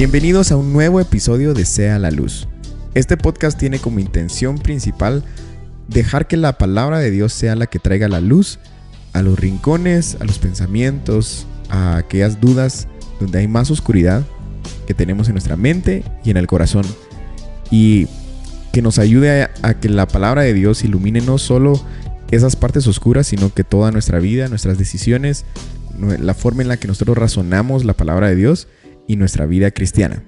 Bienvenidos a un nuevo episodio de Sea la Luz. Este podcast tiene como intención principal dejar que la palabra de Dios sea la que traiga la luz a los rincones, a los pensamientos, a aquellas dudas donde hay más oscuridad que tenemos en nuestra mente y en el corazón. Y que nos ayude a, que la palabra de Dios ilumine no solo esas partes oscuras, sino que toda nuestra vida, nuestras decisiones, la forma en la que nosotros razonamos la palabra de Dios y nuestra vida cristiana.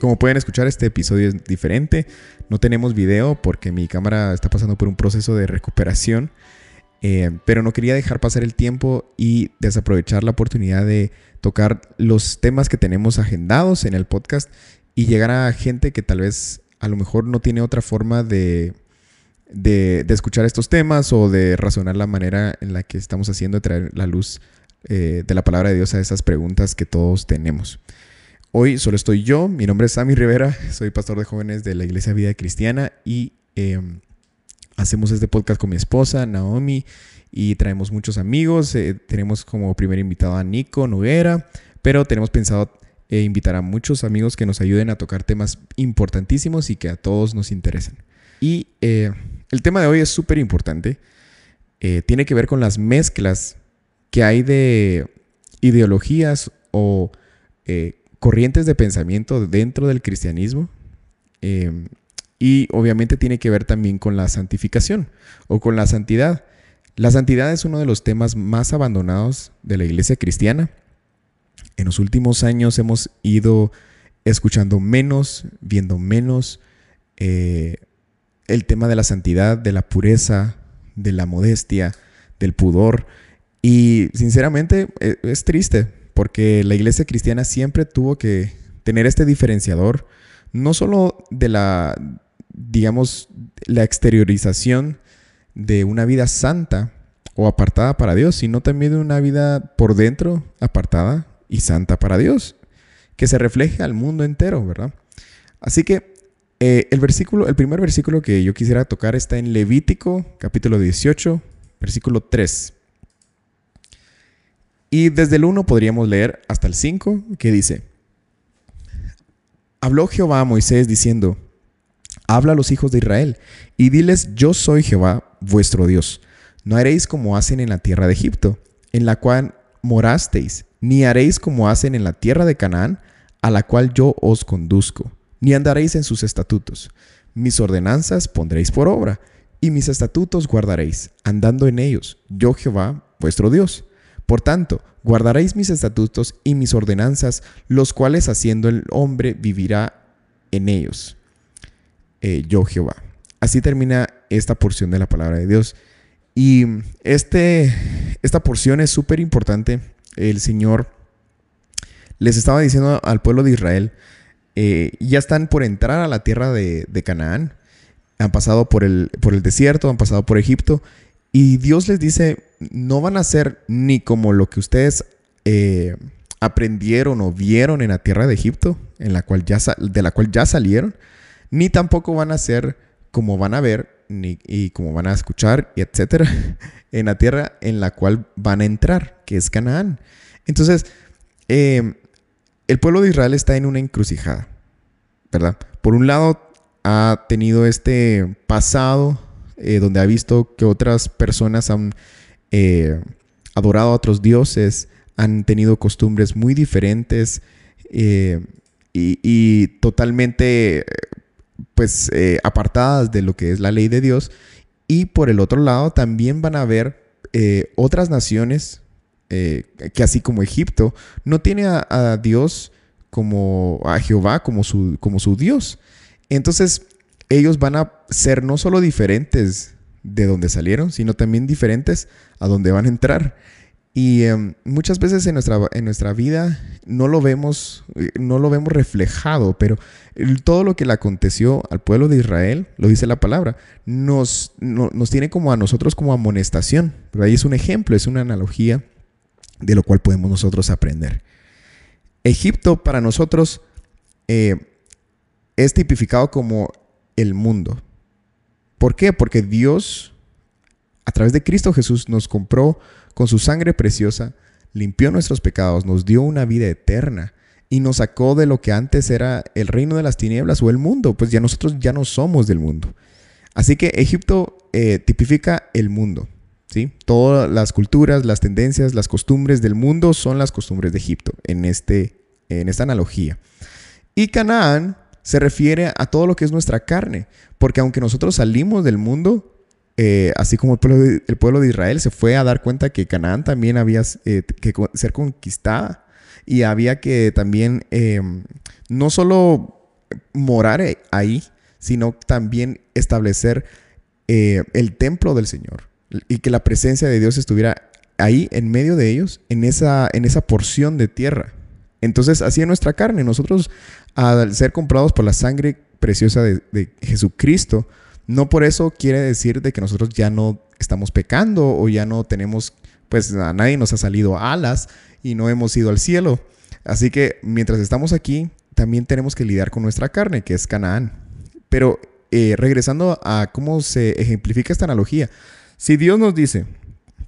Como pueden escuchar, este episodio es diferente. No tenemos video porque mi cámara está pasando por un proceso de recuperación. Eh, pero no quería dejar pasar el tiempo y desaprovechar la oportunidad de tocar los temas que tenemos agendados en el podcast y llegar a gente que tal vez a lo mejor no tiene otra forma de, de, escuchar estos temas o de razonar la manera en la que estamos haciendo traer la luz eh, de la palabra de Dios a esas preguntas que todos tenemos. Hoy solo estoy yo, mi nombre es Sammy Rivera, soy pastor de jóvenes de la Iglesia Vida Cristiana y em, hacemos este podcast con mi esposa, Naomi, y traemos muchos amigos. Eh, tenemos como primer invitado a Nico Noguera, pero tenemos pensado eh, invitar a muchos amigos que nos ayuden a tocar temas importantísimos y que a todos nos interesen. Y el tema de hoy es súper importante. tiene que ver con las mezclas que hay de ideologías o corrientes de pensamiento dentro del cristianismo. Em, y obviamente tiene que ver también con la santificación o con la santidad. La santidad es uno de los temas más abandonados de la iglesia cristiana. En los últimos años hemos ido escuchando menos, viendo menos eh, el tema de la santidad, de la pureza, de la modestia, del pudor. Y sinceramente e, es triste porque la iglesia cristiana siempre tuvo que tener este diferenciador, no solo de la, digamos, la exteriorización de una vida santa o apartada para Dios, sino también de una vida por dentro apartada y santa para Dios, que se refleje al mundo entero, ¿verdad? Así que eh, el versículo, el primer versículo que yo quisiera tocar está en Levítico, capítulo 18, versículo 3. Y desde el 1 podríamos leer hasta el 5, que dice, Habló Jehová a Moisés diciendo, Habla a los hijos de Israel y diles, yo soy Jehová vuestro Dios. No haréis como hacen en la tierra de Egipto, en la cual morasteis, ni haréis como hacen en la tierra de Canaán, a la cual yo os conduzco, ni andaréis en sus estatutos. Mis ordenanzas pondréis por obra, y mis estatutos guardaréis, andando en ellos, yo Jehová vuestro Dios. Por tanto, guardaréis mis estatutos y mis ordenanzas, los cuales haciendo el hombre vivirá en ellos. Eh, yo Jehová. Así termina esta porción de la palabra de Dios. Y este, esta porción es súper importante. El Señor les estaba diciendo al pueblo de Israel, eh, ya están por entrar a la tierra de, de, Canaán, han pasado por el, por el desierto, han pasado por Egipto, y Dios les dice, no van a ser ni como lo que ustedes eh, aprendieron o vieron en la tierra de Egipto, en la cual ya de la cual ya salieron, ni tampoco van a ser como van a ver ni, y como van a escuchar, etcétera, en la tierra en la cual van a entrar, que es Canaán. Entonces, eh, el pueblo de Israel está en una encrucijada, ¿verdad? Por un lado, ha tenido este pasado eh, donde ha visto que otras personas han eh, adorado a otros dioses, han tenido costumbres muy diferentes eh, y, totalmente pues apartadas de lo que es la ley de Dios. Y por el otro lado también van a haber otras naciones que así como Egipto no tiene a, a, Dios como a Jehová como su, como su Dios. Entonces ellos van a ser no solo diferentes de donde salieron, sino también diferentes a donde van a entrar. Y em, muchas veces en nuestra, en nuestra vida no lo vemos, no lo vemos reflejado, pero todo lo que le aconteció al pueblo de Israel, lo dice la palabra, nos, nos tiene como a nosotros como amonestación. Ahí es un ejemplo, es una analogía de lo cual podemos nosotros aprender. Egipto para nosotros eh, es tipificado como el mundo. ¿Por qué? Porque Dios, a través de Cristo Jesús, nos compró con su sangre preciosa, limpió nuestros pecados, nos dio una vida eterna. y nos sacó de lo que antes era el reino de las tinieblas o el mundo, pues ya nosotros ya no somos del mundo. Así que Egipto eh, tipifica el mundo. ¿sí? Todas las culturas, las tendencias, las costumbres del mundo son las costumbres de Egipto en, este, en esta analogía. Y Canaán se refiere a todo lo que es nuestra carne, porque aunque nosotros salimos del mundo, eh, así como el pueblo, de, el pueblo, de, Israel se fue a dar cuenta que Canaán también había eh, que ser conquistada y había que también eh, no solo morar ahí, sino también establecer el templo del Señor y que la presencia de Dios estuviera ahí en medio de ellos, en esa, en esa porción de tierra. Entonces, así es nuestra carne. Nosotros, al ser comprados por la sangre preciosa de, Jesucristo, no por eso quiere decir de que nosotros ya no estamos pecando o ya no tenemos, pues a nadie nos ha salido alas y no hemos ido al cielo. Así que mientras estamos aquí, también tenemos que lidiar con nuestra carne, que es Canaán. Pero eh, regresando a cómo se ejemplifica esta analogía, si Dios nos dice,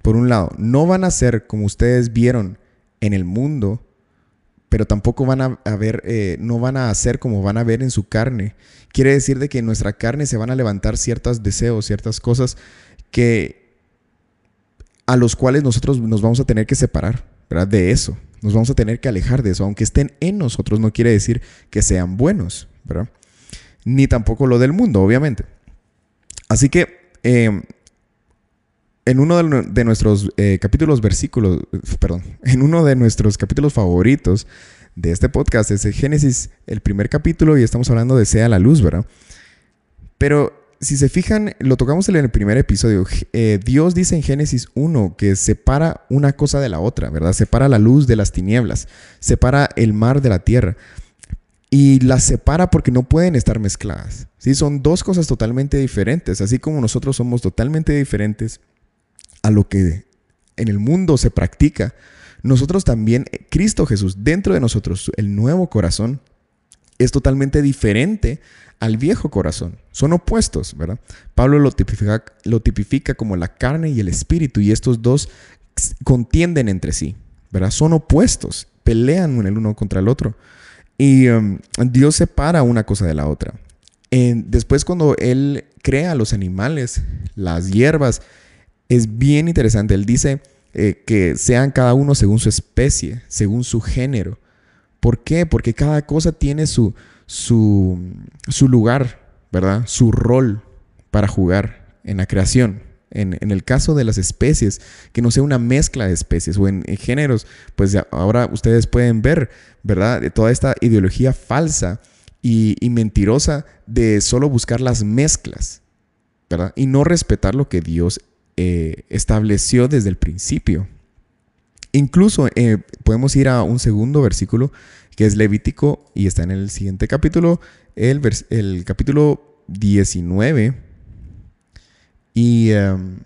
por un lado, no van a ser como ustedes vieron en el mundo, pero tampoco van a, ver, eh, no van a hacer como van a ver en su carne. Quiere decir de que en nuestra carne se van a levantar ciertos deseos, ciertas cosas que a los cuales nosotros nos vamos a tener que separar, ¿verdad? De eso. Nos vamos a tener que alejar de eso. Aunque estén en nosotros, no quiere decir que sean buenos, ¿verdad? Ni tampoco lo del mundo, obviamente. Así que em, en uno de, nuestros eh, capítulos, versículos, perdón, en uno de nuestros capítulos favoritos de este podcast es el Génesis, el primer capítulo, y estamos hablando de Sea la Luz, ¿verdad? Pero si se fijan, lo tocamos en el primer episodio. Eh, Dios dice en Génesis 1 que separa una cosa de la otra, ¿verdad? Separa la luz de las tinieblas, separa el mar de la tierra. Y las separa porque no pueden estar mezcladas. ¿sí? Son dos cosas totalmente diferentes. Así como nosotros somos totalmente diferentes a lo que en el mundo se practica, nosotros también, Cristo Jesús, dentro de nosotros, el nuevo corazón, es totalmente diferente al viejo corazón. Son opuestos, ¿verdad? Pablo lo tipifica, como la carne y el espíritu, y estos dos contienden entre sí, ¿verdad? Son opuestos, pelean el uno contra el otro. Y um, Dios separa una cosa de la otra. después cuando Él crea los animales, las hierbas, es bien interesante. Él dice eh, que sean cada uno según su especie, según su género. ¿Por qué? Porque cada cosa tiene su, su, lugar, ¿verdad? Su rol para jugar en la creación. En, el caso de las especies, que no sea una mezcla de especies o en, géneros, pues ahora ustedes pueden ver, ¿verdad? Toda esta ideología falsa y, y, mentirosa de solo buscar las mezclas, ¿verdad? Y no respetar lo que Dios eh, estableció desde el principio. Incluso eh, podemos ir a un segundo versículo que es Levítico y está en el siguiente capítulo, el, el capítulo 19. Y em,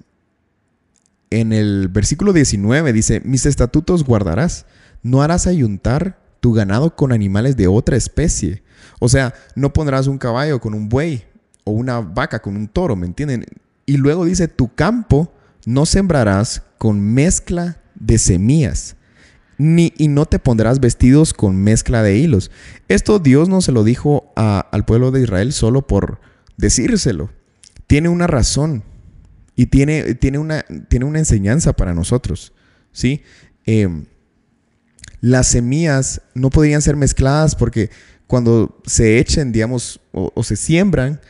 en el versículo 19 dice, mis estatutos guardarás, no harás ayuntar tu ganado con animales de otra especie. O sea, no pondrás un caballo con un buey o una vaca con un toro, ¿me entienden? Y luego dice, tu campo no sembrarás con mezcla de semillas, ni, y no te pondrás vestidos con mezcla de hilos. Esto Dios no se lo dijo al pueblo de Israel solo por decírselo. Tiene una razón y tiene, tiene, una, tiene una enseñanza para nosotros. ¿sí? Em, las semillas no podían ser mezcladas porque cuando se echen, digamos, o se siembran,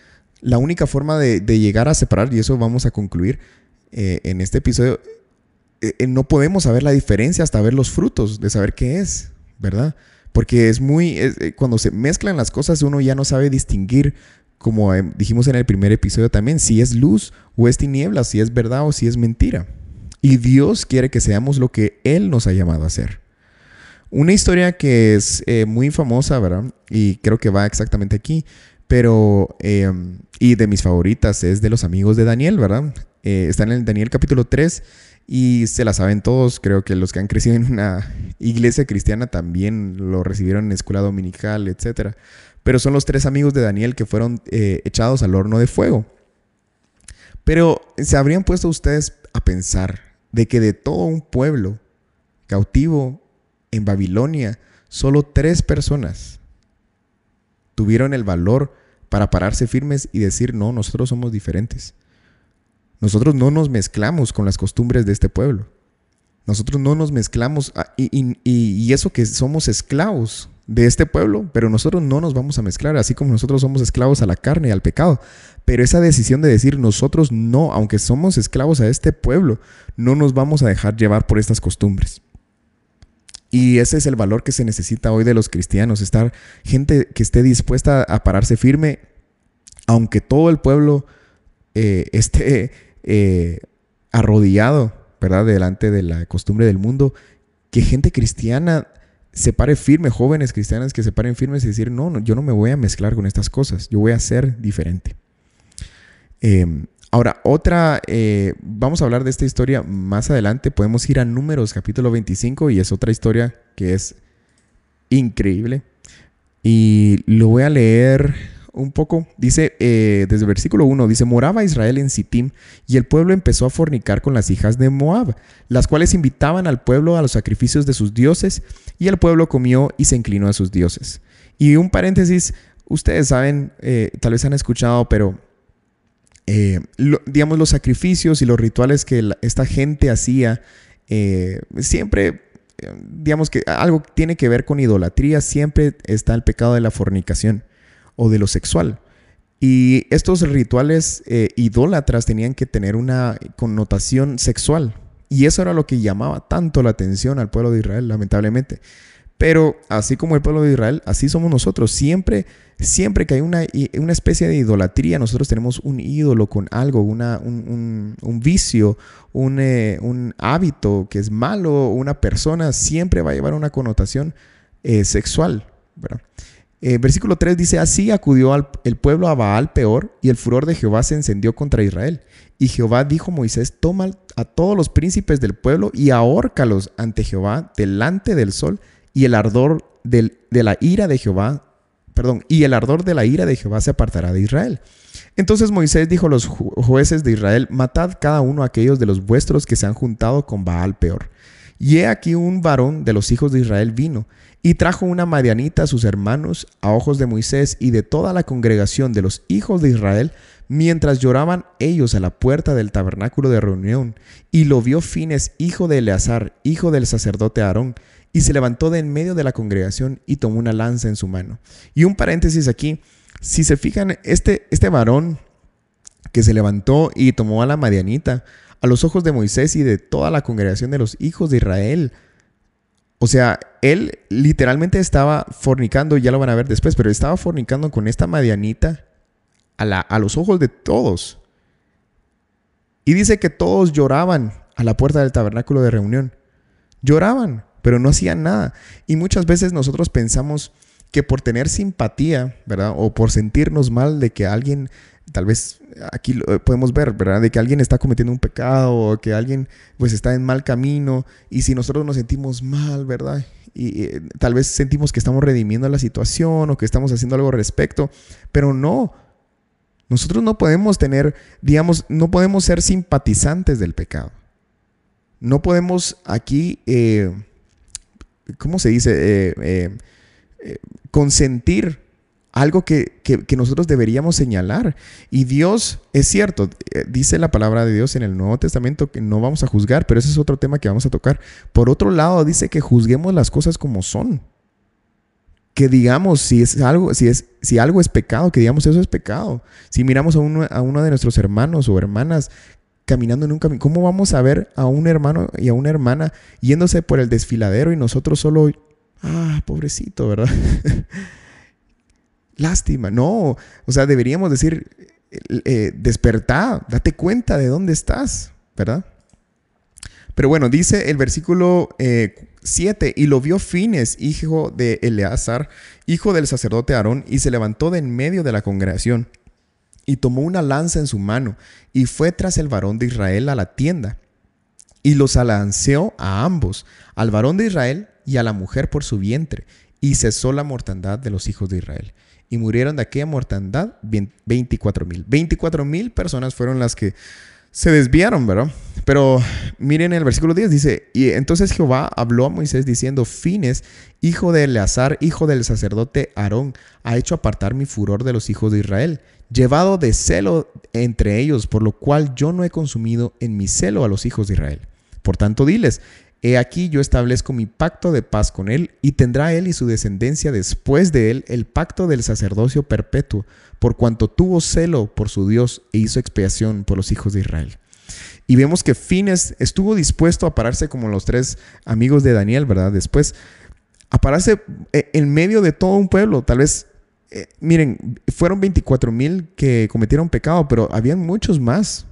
la única forma de, llegar a separar, y eso vamos a concluir eh, en este episodio, eh, eh, no podemos saber la diferencia hasta ver los frutos, de saber qué es, ¿verdad? Porque es muy, cuando se mezclan las cosas uno ya no sabe distinguir, como dijimos en el primer episodio también, si es luz o es tiniebla, si es verdad o si es mentira. Y Dios quiere que seamos lo que Él nos ha llamado a ser. Una historia que es muy famosa, ¿verdad? Y creo que va exactamente aquí, pero, em, y de mis favoritas es de los amigos de Daniel, ¿verdad? Eh, está en el Daniel capítulo 3 y se la saben todos. Creo que los que han crecido en una iglesia cristiana también lo recibieron en escuela dominical, etc. Pero son los tres amigos de Daniel que fueron eh, echados al horno de fuego. Pero se habrían puesto ustedes a pensar de que de todo un pueblo cautivo en Babilonia, Solo tres personas tuvieron el valor para pararse firmes y decir, no, nosotros somos diferentes. Nosotros no nos mezclamos con las costumbres de este pueblo. Nosotros no nos mezclamos ah, y, eso que somos esclavos de este pueblo, pero nosotros no nos vamos a mezclar, así como nosotros somos esclavos a la carne y al pecado. Pero esa decisión de decir nosotros no, aunque somos esclavos a este pueblo, no nos vamos a dejar llevar por estas costumbres. Y ese es el valor que se necesita hoy de los cristianos, estar gente que esté dispuesta a pararse firme, aunque todo el pueblo eh, esté eh, arrodillado ¿verdad? Delante de la costumbre del mundo, que gente cristiana se pare firme, jóvenes cristianas que se paren firmes y decir, no, no yo no me voy a mezclar con estas cosas, yo voy a ser diferente. Em, ahora, otra, eh, vamos a hablar de esta historia más adelante, podemos ir a Números capítulo 25 y es otra historia que es increíble. Y lo voy a leer un poco. Dice, eh, desde el versículo 1, dice, moraba Israel en Sittim y el pueblo empezó a fornicar con las hijas de Moab, las cuales invitaban al pueblo a los sacrificios de sus dioses y el pueblo comió y se inclinó a sus dioses. Y un paréntesis, ustedes saben, eh, tal vez han escuchado, pero eh, digamos los sacrificios y los rituales que esta gente hacía, siempre digamos que algo tiene que ver con idolatría, siempre está el pecado de la fornicación o de lo sexual. Y estos rituales eh, idólatras tenían que tener una connotación sexual. Y eso era lo que llamaba tanto la atención al pueblo de Israel, lamentablemente. Pero así como el pueblo de Israel, así somos nosotros. Siempre, siempre que hay una, una especie de idolatría, nosotros tenemos un ídolo con algo, una, un, vicio, un, eh, un, hábito que es malo, una persona, siempre va a llevar una connotación eh, sexual. Eh, versículo 3 dice, así acudió el pueblo a Baal peor y el furor de Jehová se encendió contra Israel. Y Jehová dijo a Moisés, toma a todos los príncipes del pueblo y ahórcalos ante Jehová delante del sol y el ardor de la ira de Jehová, perdón, y el ardor de la ira de Jehová se apartará de Israel. Entonces Moisés dijo a los jueces de Israel, matad cada uno a aquellos de los vuestros que se han juntado con Baal peor. Y he aquí un varón de los hijos de Israel vino y trajo una madianita a sus hermanos a ojos de Moisés y de toda la congregación de los hijos de Israel, mientras lloraban ellos a la puerta del tabernáculo de reunión. Y lo vio Fines, hijo de Eleazar, hijo del sacerdote Aarón, y se levantó de en medio de la congregación y tomó una lanza en su mano. Y un paréntesis aquí, si se fijan, este, este varón que se levantó y tomó a la madianita, a los ojos de Moisés y de toda la congregación de los hijos de Israel, o sea, él literalmente estaba fornicando, ya lo van a ver después, pero estaba fornicando con esta Madianita a, la, a los ojos de todos. Y dice que todos lloraban a la puerta del tabernáculo de reunión. Lloraban, pero no hacían nada. Y muchas veces nosotros pensamos que por tener simpatía, ¿verdad? O por sentirnos mal de que alguien tal vez aquí lo podemos ver, ¿verdad? De que alguien está cometiendo un pecado o que alguien pues está en mal camino y si nosotros nos sentimos mal, ¿verdad? Y, tal vez sentimos que estamos redimiendo la situación o que estamos haciendo algo al respecto, pero no. Nosotros no podemos tener, digamos, no podemos ser simpatizantes del pecado. No podemos aquí, eh, ¿cómo se dice? Eh, eh, consentir algo que, nosotros deberíamos señalar. Y Dios, es cierto, eh, dice la palabra de Dios en el Nuevo Testamento que no vamos a juzgar, pero ese es otro tema que vamos a tocar. Por otro lado, dice que juzguemos las cosas como son. Que digamos si es algo, si es, si algo es pecado, que digamos eso es pecado. Si miramos a uno, a uno de nuestros hermanos o hermanas caminando en un camino, ¿cómo vamos a ver a un hermano y a una hermana yéndose por el desfiladero y nosotros solo, ah, pobrecito, ¿verdad? lástima. No, o sea, deberíamos decir, eh, despertar, date cuenta de dónde estás, ¿verdad? Pero bueno, dice el versículo 7, eh, y lo vio Fines, hijo de Eleazar, hijo del sacerdote Aarón, y se levantó de en medio de la congregación, y tomó una lanza en su mano, y fue tras el varón de Israel a la tienda, y los alanceó a ambos, al varón de Israel y a la mujer por su vientre, y cesó la mortandad de los hijos de Israel y murieron de aquella mortandad 24 mil. 24 mil personas fueron las que se desviaron, ¿verdad? pero miren el versículo 10, dice, y entonces Jehová habló a Moisés diciendo, Fines, hijo de Eleazar, hijo del sacerdote Aarón, ha hecho apartar mi furor de los hijos de Israel, llevado de celo entre ellos, por lo cual yo no he consumido en mi celo a los hijos de Israel. Por tanto, diles, He aquí yo establezco mi pacto de paz con él, y tendrá él y su descendencia después de él el pacto del sacerdocio perpetuo, por cuanto tuvo celo por su Dios e hizo expiación por los hijos de Israel. Y vemos que Fines estuvo dispuesto a pararse como los tres amigos de Daniel, ¿verdad? Después, a pararse eh, en medio de todo un pueblo. Tal vez, eh, miren, fueron 24 mil que cometieron pecado, pero habían muchos más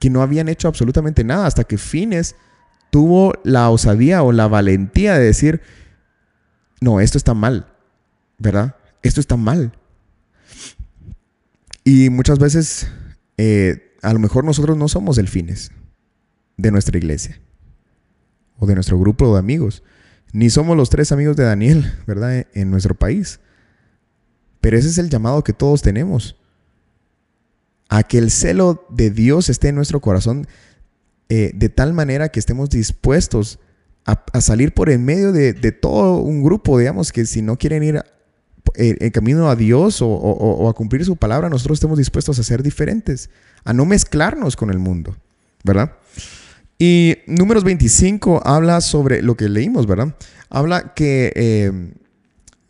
que no habían hecho absolutamente nada hasta que Fines tuvo la osadía o la valentía de decir, no, esto está mal, ¿verdad? Esto está mal. Y muchas veces, eh, a lo mejor nosotros no somos delfines de nuestra iglesia o de nuestro grupo de amigos, ni somos los tres amigos de Daniel, ¿verdad? En nuestro país. Pero ese es el llamado que todos tenemos. A que el celo de Dios esté en nuestro corazón eh, de tal manera que estemos dispuestos a, salir por en medio de, todo un grupo, digamos, que si no quieren ir eh, en camino a Dios o, a cumplir su palabra, nosotros estemos dispuestos a ser diferentes, a no mezclarnos con el mundo, ¿verdad? Y números 25 habla sobre lo que leímos, ¿verdad? Habla que eh,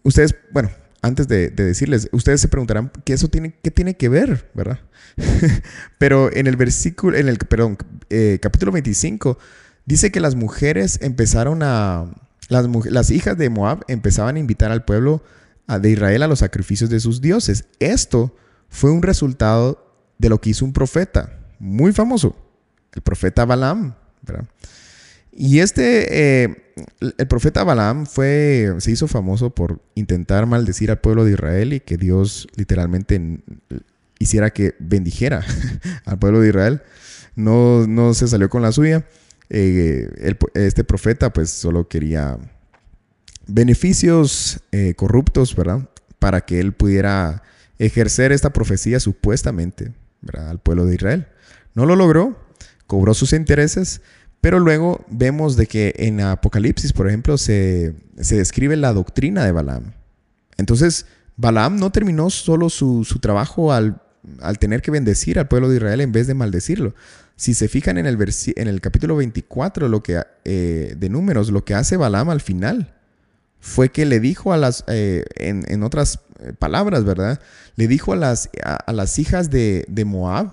ustedes, bueno, antes de, decirles, ustedes se preguntarán qué eso tiene, qué tiene que ver, ¿verdad? Pero en el versículo, en el, perdón, eh, capítulo 25, dice que las mujeres empezaron a, las, las hijas de Moab empezaban a invitar al pueblo de Israel a los sacrificios de sus dioses. Esto fue un resultado de lo que hizo un profeta muy famoso, el profeta Balaam, ¿verdad? Y este, eh, el profeta Balaam fue, se hizo famoso por intentar maldecir al pueblo de Israel y que Dios literalmente hiciera que bendijera al pueblo de Israel. No, no se salió con la suya. Eh, este profeta pues solo quería beneficios eh, corruptos, ¿verdad? Para que él pudiera ejercer esta profecía supuestamente, ¿verdad? Al pueblo de Israel. No lo logró, cobró sus intereses, pero luego vemos de que en Apocalipsis, por ejemplo, se, describe la doctrina de Balaam. Entonces, Balaam no terminó solo su, trabajo al, tener que bendecir al pueblo de Israel en vez de maldecirlo. Si se fijan en el, en el capítulo 24 lo que, eh, de números, lo que hace Balaam al final fue que le dijo a las, eh, en, otras eh, palabras, ¿verdad? Le dijo a las, a, las hijas de, de Moab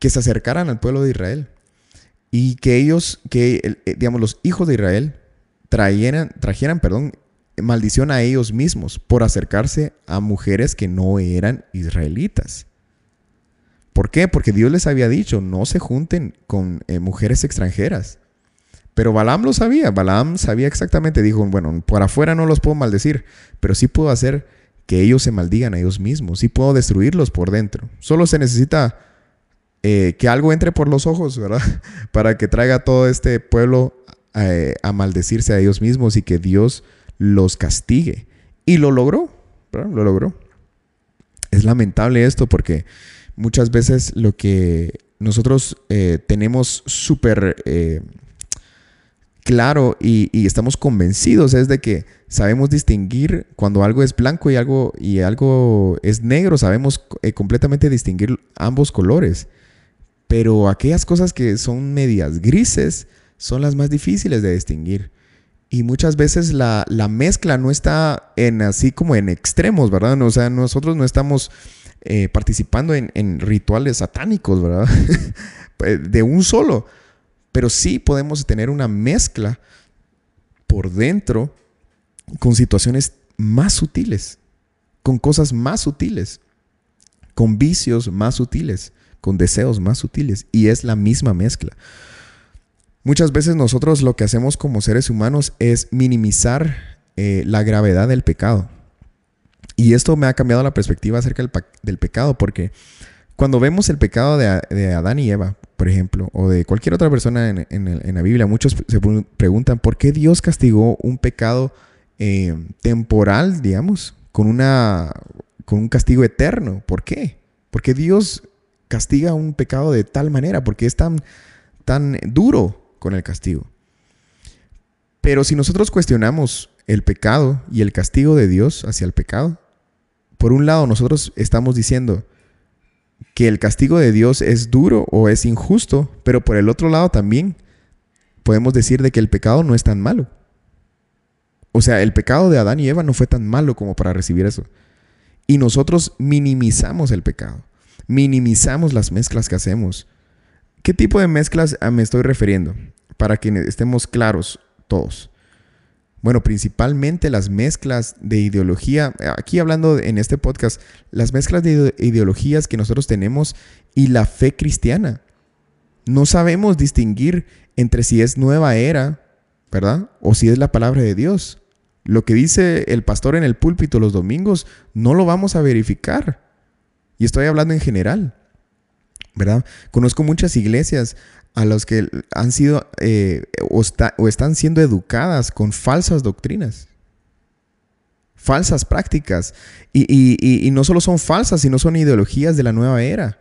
que se acercaran al pueblo de Israel y que ellos, que eh, digamos los hijos de Israel trajeran, trajeran, perdón, maldición a ellos mismos por acercarse a mujeres que no eran israelitas. ¿Por qué? Porque Dios les había dicho, no se junten con eh, mujeres extranjeras. Pero Balaam lo sabía, Balaam sabía exactamente, dijo, bueno, por afuera no los puedo maldecir, pero sí puedo hacer que ellos se maldigan a ellos mismos, sí puedo destruirlos por dentro. Solo se necesita eh, que algo entre por los ojos, ¿verdad? Para que traiga todo este pueblo eh, a maldecirse a ellos mismos y que Dios los castigue. Y lo logró, ¿verdad? Lo logró. Es lamentable esto porque muchas veces lo que nosotros eh, tenemos súper claro y, y, estamos convencidos es de que sabemos distinguir cuando algo es blanco y algo, y algo es negro, sabemos completamente distinguir ambos colores. Pero aquellas cosas que son medias grises son las más difíciles de distinguir. Y muchas veces la, mezcla no está en así como en extremos, ¿verdad? O sea, nosotros no estamos eh, participando en, en, rituales satánicos, ¿verdad? Pues, de un solo. Pero sí podemos tener una mezcla por dentro con situaciones más sutiles, con cosas más sutiles, con vicios más sutiles con deseos más sutiles y es la misma mezcla. Muchas veces nosotros lo que hacemos como seres humanos es minimizar eh, la gravedad del pecado. Y esto me ha cambiado la perspectiva acerca del, pecado, porque cuando vemos el pecado de, Adán y Eva, por ejemplo, o de cualquier otra persona en, la Biblia, muchos se preguntan por qué Dios castigó un pecado eh, temporal, digamos, con, una, con un castigo eterno. ¿Por qué? Porque Dios castiga un pecado de tal manera, porque es tan, tan duro con el castigo. Pero si nosotros cuestionamos el pecado y el castigo de Dios hacia el pecado, por un lado nosotros estamos diciendo que el castigo de Dios es duro o es injusto, pero por el otro lado también podemos decir de que el pecado no es tan malo. O sea, el pecado de Adán y Eva no fue tan malo como para recibir eso. Y nosotros minimizamos el pecado, minimizamos las mezclas que hacemos. ¿Qué tipo de mezclas ah, me estoy refiriendo? Para que estemos claros todos. Bueno, principalmente las mezclas de ideología, aquí hablando en este podcast, las mezclas de ideologías que nosotros tenemos y la fe cristiana. No sabemos distinguir entre si es nueva era, ¿verdad? O si es la palabra de Dios. Lo que dice el pastor en el púlpito los domingos, no lo vamos a verificar. Y estoy hablando en general, ¿verdad? Conozco muchas iglesias a los que han sido eh, o, están siendo educadas con falsas doctrinas, falsas prácticas. Y, no solo son falsas, sino son ideologías de la nueva era,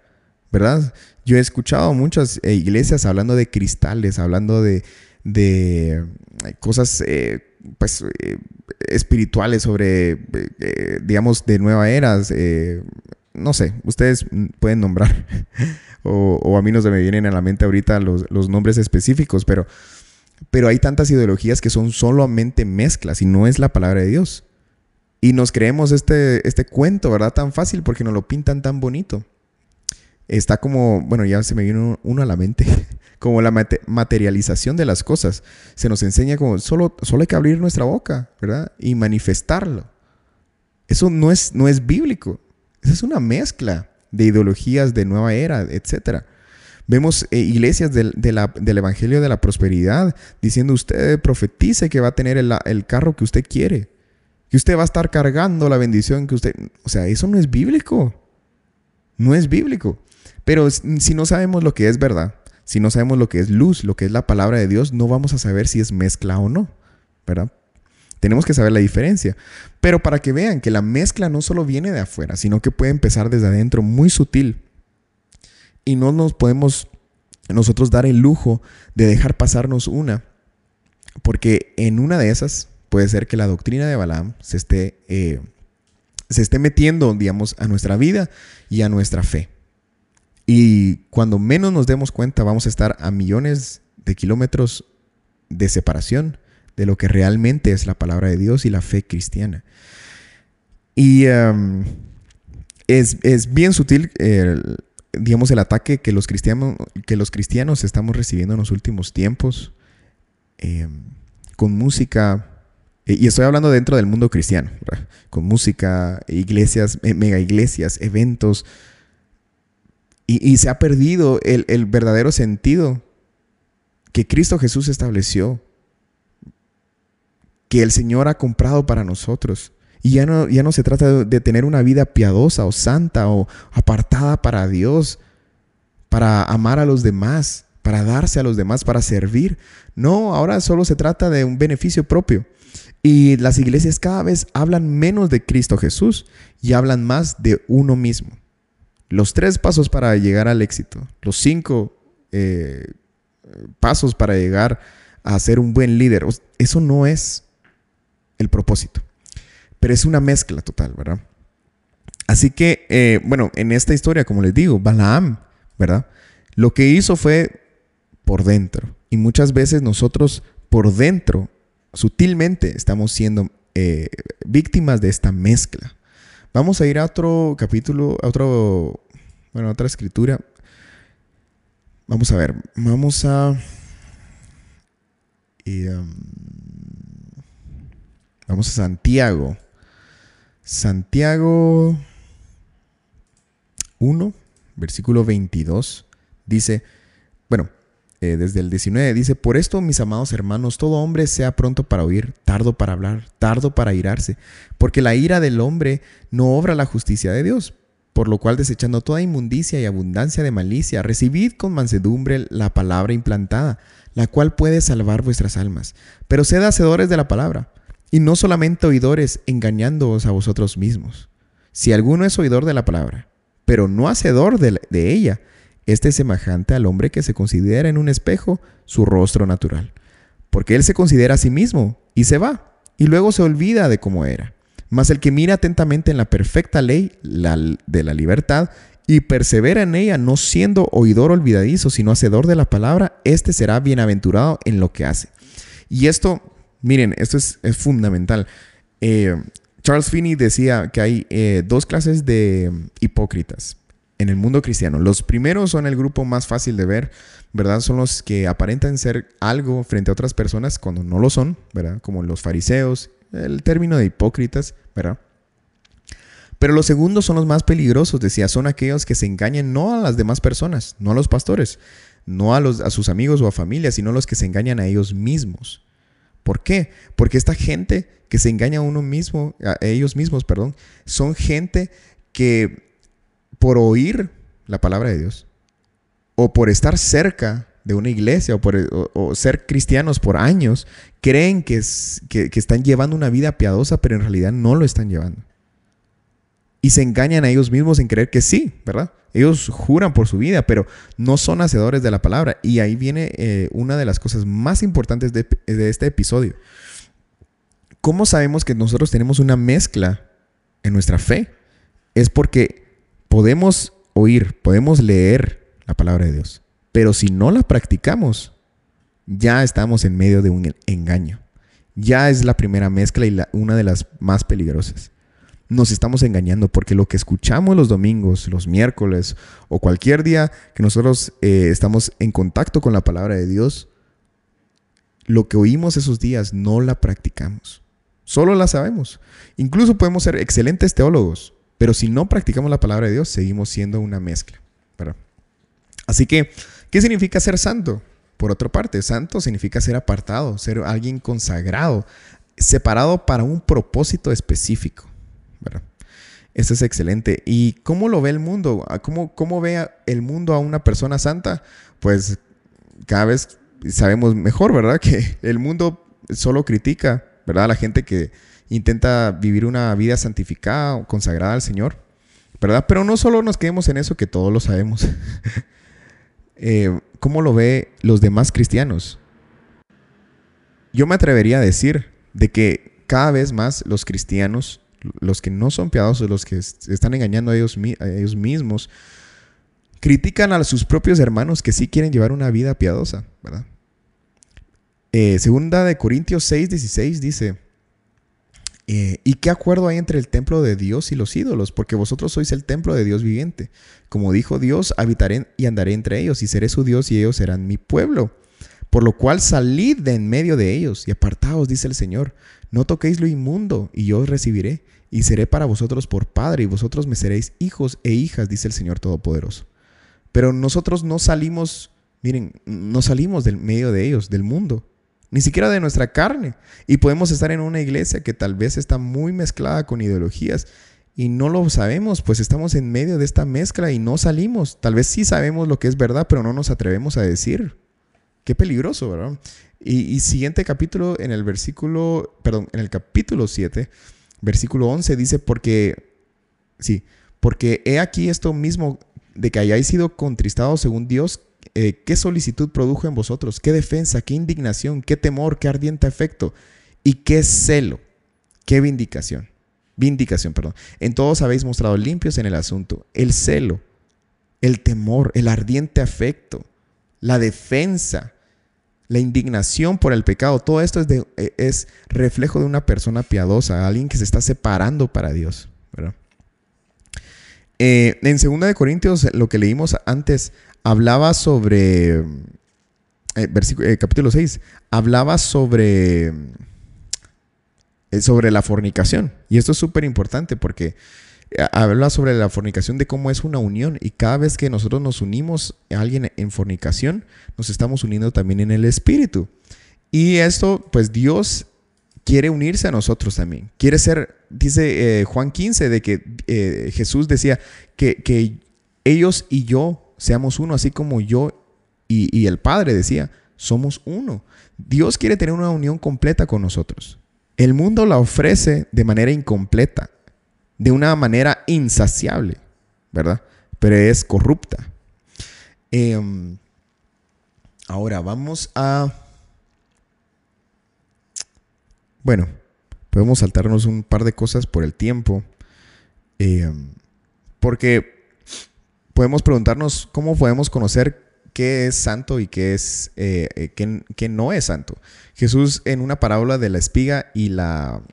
¿verdad? Yo he escuchado muchas eh, iglesias hablando de cristales, hablando de, de eh, cosas pues, espirituales sobre, digamos, de nueva era. No sé, ustedes pueden nombrar. o, a mí no se me vienen a la mente ahorita los, nombres específicos, pero, pero hay tantas ideologías que son solamente mezclas y no es la palabra de Dios. Y nos creemos este, este cuento, ¿verdad? Tan fácil porque nos lo pintan tan bonito. Está como, bueno, ya se me vino uno a la mente, como la materialización de las cosas. Se nos enseña como solo, solo hay que abrir nuestra boca, ¿verdad? Y manifestarlo. Eso no es, no es bíblico. Esa es una mezcla de ideologías de nueva era, etc. Vemos eh, iglesias del, Evangelio de la Prosperidad diciendo usted profetice que va a tener el, el, carro que usted quiere, que usted va a estar cargando la bendición que usted... O sea, eso no es bíblico. No es bíblico. Pero si no sabemos lo que es verdad, si no sabemos lo que es luz, lo que es la palabra de Dios, no vamos a saber si es mezcla o no, ¿verdad? Tenemos que saber la diferencia. Pero para que vean que la mezcla no solo viene de afuera, sino que puede empezar desde adentro, muy sutil. Y no nos podemos nosotros dar el lujo de dejar pasarnos una, porque en una de esas puede ser que la doctrina de Balaam se esté, eh, se esté metiendo, digamos, a nuestra vida y a nuestra fe. Y cuando menos nos demos cuenta, vamos a estar a millones de kilómetros de separación de lo que realmente es la palabra de Dios y la fe cristiana. Y em, es, bien sutil, digamos, el ataque que los, cristianos, que los cristianos estamos recibiendo en los últimos tiempos, em, con música, y estoy hablando dentro del mundo cristiano, con música, iglesias, mega iglesias, eventos, y, se ha perdido el, el verdadero sentido que Cristo Jesús estableció que el Señor ha comprado para nosotros. Y ya no, ya no se trata de, tener una vida piadosa o santa o apartada para Dios, para amar a los demás, para darse a los demás, para servir. No, ahora solo se trata de un beneficio propio. Y las iglesias cada vez hablan menos de Cristo Jesús y hablan más de uno mismo. Los tres pasos para llegar al éxito, los cinco eh, pasos para llegar a ser un buen líder, eso no es el propósito. Pero es una mezcla total, ¿verdad? Así que, eh, bueno, en esta historia, como les digo, Balaam, ¿verdad? Lo que hizo fue por dentro. Y muchas veces nosotros por dentro, sutilmente, estamos siendo eh, víctimas de esta mezcla. Vamos a ir a otro capítulo, a otro, bueno, a otra escritura. Vamos a ver, vamos a... Y, Vamos a Santiago. Santiago 1, versículo 22, dice, bueno, eh, desde el 19 dice, por esto, mis amados hermanos, todo hombre sea pronto para oír, tardo para hablar, tardo para irarse, porque la ira del hombre no obra la justicia de Dios. Por lo cual, desechando toda inmundicia y abundancia de malicia, recibid con mansedumbre la palabra implantada, la cual puede salvar vuestras almas. Pero sed hacedores de la palabra y no solamente oidores engañándoos a vosotros mismos. Si alguno es oidor de la palabra, pero no hacedor de, ella, Este es semejante al hombre que se considera en un espejo su rostro natural, porque él se considera a sí mismo y se va, y luego se olvida de cómo era. Mas el que mira atentamente en la perfecta ley de la libertad y persevera en ella, no siendo oidor olvidadizo, sino hacedor de la palabra, éste será bienaventurado en lo que hace. Y esto, miren, esto es, fundamental. Eh, Charles Finney decía que hay eh, dos clases de hipócritas en el mundo cristiano. Los primeros son el grupo más fácil de ver, ¿verdad? Son los que aparentan ser algo frente a otras personas cuando no lo son, ¿verdad? Como los fariseos, el término de hipócritas, ¿verdad? Pero los segundos son los más peligrosos, decía, son aquellos que se engañan no a las demás personas, no a los pastores, no a, los, a sus amigos o a familia, sino los que se engañan a ellos mismos. ¿Por qué? Porque esta gente que se engaña a uno mismo, a ellos mismos, perdón, son gente que por oír la palabra de Dios o por estar cerca de una iglesia o por ser cristianos por años, creen que, que, están llevando una vida piadosa, pero en realidad no lo están llevando. Y se engañan a ellos mismos en creer que sí, ¿verdad? Ellos juran por su vida, pero no son hacedores de la palabra. Y ahí viene eh, una de las cosas más importantes de, de este episodio. ¿Cómo sabemos que nosotros tenemos una mezcla en nuestra fe? Es porque podemos oír, podemos leer la palabra de Dios, pero si no la practicamos, ya estamos en medio de un engaño. Ya es la primera mezcla y una de las más peligrosas. Nos estamos engañando porque lo que escuchamos los domingos, los miércoles o cualquier día que nosotros eh, estamos en contacto con la palabra de Dios, lo que oímos esos días no la practicamos. Solo la sabemos. Incluso podemos ser excelentes teólogos, pero si no practicamos la palabra de Dios, seguimos siendo una mezcla. Así que, ¿qué significa ser santo? Por otra parte, santo significa ser apartado, ser alguien consagrado, separado para un propósito específico. Esto es excelente. ¿Y cómo lo ve el mundo? ¿Cómo, ¿Cómo ve el mundo a una persona santa? Pues cada vez sabemos mejor, ¿verdad? Que el mundo solo critica, ¿verdad? La gente que intenta vivir una vida santificada, consagrada al Señor, ¿verdad? Pero no solo nos quedemos en eso, que todos lo sabemos. Eh, ¿Cómo lo ve los demás cristianos? Yo me atrevería a decir de que cada vez más los cristianos, los que no son piadosos, los que están engañando a ellos, mismos, critican a sus propios hermanos que sí quieren llevar una vida piadosa, ¿verdad? Eh, segunda de Corintios 6, 16 dice, eh, ¿Y qué acuerdo hay entre el templo de Dios y los ídolos? Porque vosotros sois el templo de Dios viviente. Como dijo Dios, habitaré y andaré entre ellos, y seré su Dios y ellos serán mi pueblo. Por lo cual salid de en medio de ellos y apartaos, dice el Señor. No toquéis lo inmundo, y yo os recibiré, y seré para vosotros por Padre, y vosotros me seréis hijos e hijas, dice el Señor Todopoderoso. Pero nosotros no salimos, miren, no salimos del medio de ellos, del mundo ni siquiera de nuestra carne. Y podemos estar en una iglesia que tal vez está muy mezclada con ideologías y no lo sabemos, pues estamos en medio de esta mezcla y no salimos. Tal vez sí sabemos lo que es verdad, pero no nos atrevemos a decir. Qué peligroso, ¿verdad? Y, siguiente capítulo, en el versículo, perdón, en el capítulo 7, versículo 11 dice, porque, sí, porque he aquí esto mismo de que hayáis sido contristados según Dios, eh, qué solicitud produjo en vosotros, qué defensa, qué indignación, qué temor, qué ardiente afecto y qué celo, qué vindicación. Vindicación, perdón. En todos habéis mostrado limpios en el asunto. El celo, el temor, el ardiente afecto, la defensa, la indignación por el pecado, todo esto es, eh, es reflejo de una persona piadosa, alguien que se está separando para Dios. Eh, en 2 de Corintios, lo que leímos antes, hablaba sobre, eh, eh, capítulo 6, hablaba sobre, sobre la fornicación. Y esto es súper importante porque habla sobre la fornicación de cómo es una unión y cada vez que nosotros nos unimos a alguien en fornicación, nos estamos uniendo también en el espíritu. Y esto, pues Dios quiere unirse a nosotros también. Quiere ser, dice Juan 15, de que Jesús decía que, que ellos y yo seamos uno, así como yo y, el Padre decía, somos uno. Dios quiere tener una unión completa con nosotros. El mundo la ofrece de manera incompleta, de una manera insaciable, ¿verdad? Pero es corrupta. Em, ahora vamos a... Bueno, podemos saltarnos un par de cosas por el tiempo. Em, porque podemos preguntarnos cómo podemos conocer qué es santo y qué es eh, eh, qué, no es santo. Jesús en una parábola de la espiga y la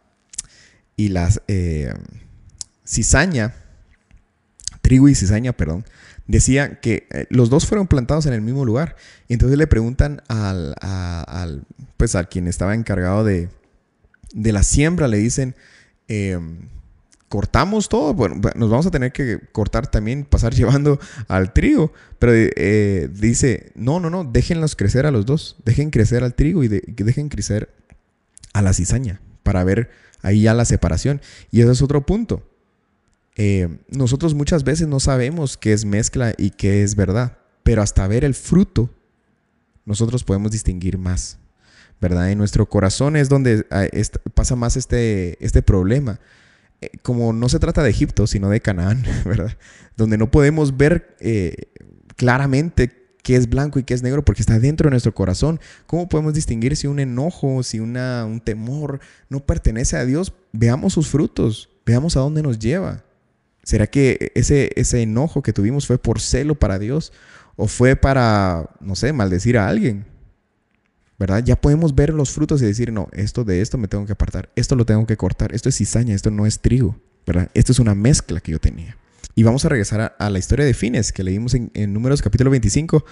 y la eh, cizaña, trigo y cizaña, perdón, decía que eh, los dos fueron plantados en el mismo lugar. Y entonces le preguntan al, al pues a quien estaba encargado de, de la siembra, le dicen, em, cortamos todo, bueno, nos vamos a tener que cortar también, pasar llevando al trigo. Pero eh, dice, no, no, no, déjenlos crecer a los dos, dejen crecer al trigo y dejen crecer a la cizaña para ver ahí ya la separación. Y ese es otro punto. Eh, nosotros muchas veces no sabemos qué es mezcla y qué es verdad, pero hasta ver el fruto, nosotros podemos distinguir más, ¿verdad? En nuestro corazón es donde ah, pasa más este, este problema. Eh, como no se trata de Egipto, sino de Canaán, ¿verdad? Donde no podemos ver eh, claramente qué es blanco y qué es negro porque está dentro de nuestro corazón. ¿Cómo podemos distinguir si un enojo, si una, un temor no pertenece a Dios? Veamos sus frutos, veamos a dónde nos lleva. ¿Será que ese, ese enojo que tuvimos fue por celo para Dios o fue para, no sé, maldecir a alguien? ¿Verdad? Ya podemos ver los frutos y decir, no, esto de esto me tengo que apartar, esto lo tengo que cortar, esto es cizaña, esto no es trigo, ¿verdad? Esto es una mezcla que yo tenía. Y vamos a regresar a, la historia de Fines, que leímos en, Números capítulo 25.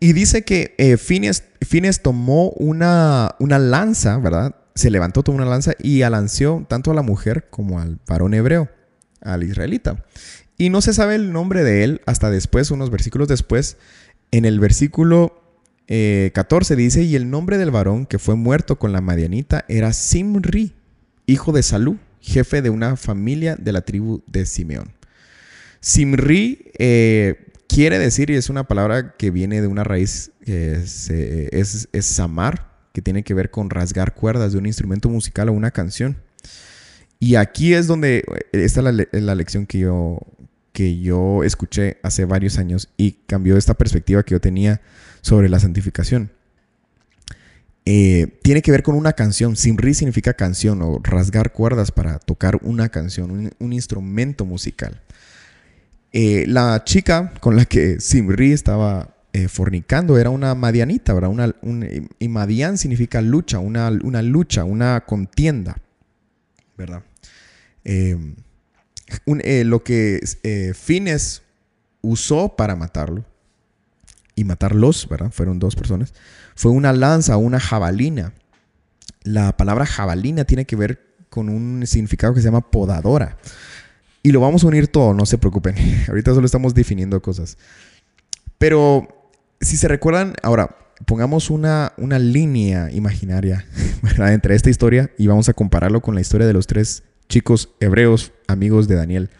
Y dice que eh, Fines, Fines, tomó una, una lanza, ¿verdad? Se levantó, tomó una lanza y alanceó tanto a la mujer como al varón hebreo al israelita. Y no se sabe el nombre de él hasta después, unos versículos después. En el versículo 14 eh, dice, y el nombre del varón que fue muerto con la Madianita era Simri, hijo de Salú, jefe de una familia de la tribu de Simeón. Simri eh, quiere decir, y es una palabra que viene de una raíz, es, es, es samar, que tiene que ver con rasgar cuerdas de un instrumento musical o una canción. Y aquí es donde, eh, esta es la, lección que yo, que yo escuché hace varios años y cambió esta perspectiva que yo tenía sobre la santificación. Eh, tiene que ver con una canción. Simri significa canción o rasgar cuerdas para tocar una canción, un, instrumento musical. Eh, la chica con la que Simri estaba fornicando era una madianita, ¿verdad? Una, y madian significa lucha, una, una lucha, una contienda. ¿verdad? Em, eh, lo que eh, Fines usó para matarlo y matarlos, ¿verdad? Fueron dos personas. Fue una lanza, una jabalina. La palabra jabalina tiene que ver con un significado que se llama podadora. Y lo vamos a unir todo, no se preocupen. Ahorita solo estamos definiendo cosas. Pero si se recuerdan, ahora pongamos una, una línea imaginaria entre esta historia y vamos a compararlo con la historia de los tres chicos hebreos amigos de Daniel.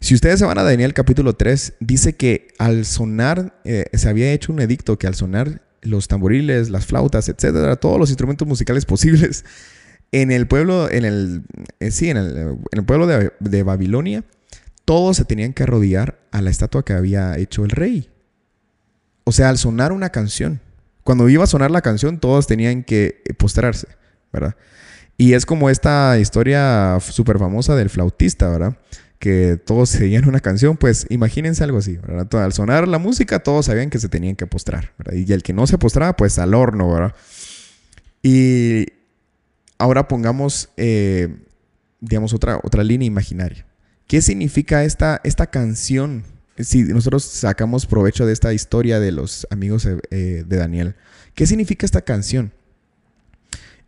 Si ustedes se van a Daniel capítulo 3, dice que al sonar, eh, se había hecho un edicto que al sonar los tamboriles, las flautas, etcétera, todos los instrumentos musicales posibles, en el pueblo, en el, eh, sí, en el, pueblo de, Babilonia, todos se tenían que arrodillar a la estatua que había hecho el rey. O sea, al sonar una canción, cuando iba a sonar la canción, todos tenían que postrarse, ¿verdad? Y es como esta historia súper famosa del flautista, ¿verdad? Que todos seguían una canción, pues imagínense algo así, ¿verdad? Al sonar la música, todos sabían que se tenían que postrar, ¿verdad? Y el que no se postraba, pues al horno, ¿verdad? Y ahora pongamos, eh, digamos, otra, otra línea imaginaria. ¿Qué significa esta, esta canción si nosotros sacamos provecho de esta historia de los amigos eh, de Daniel, ¿qué significa esta canción?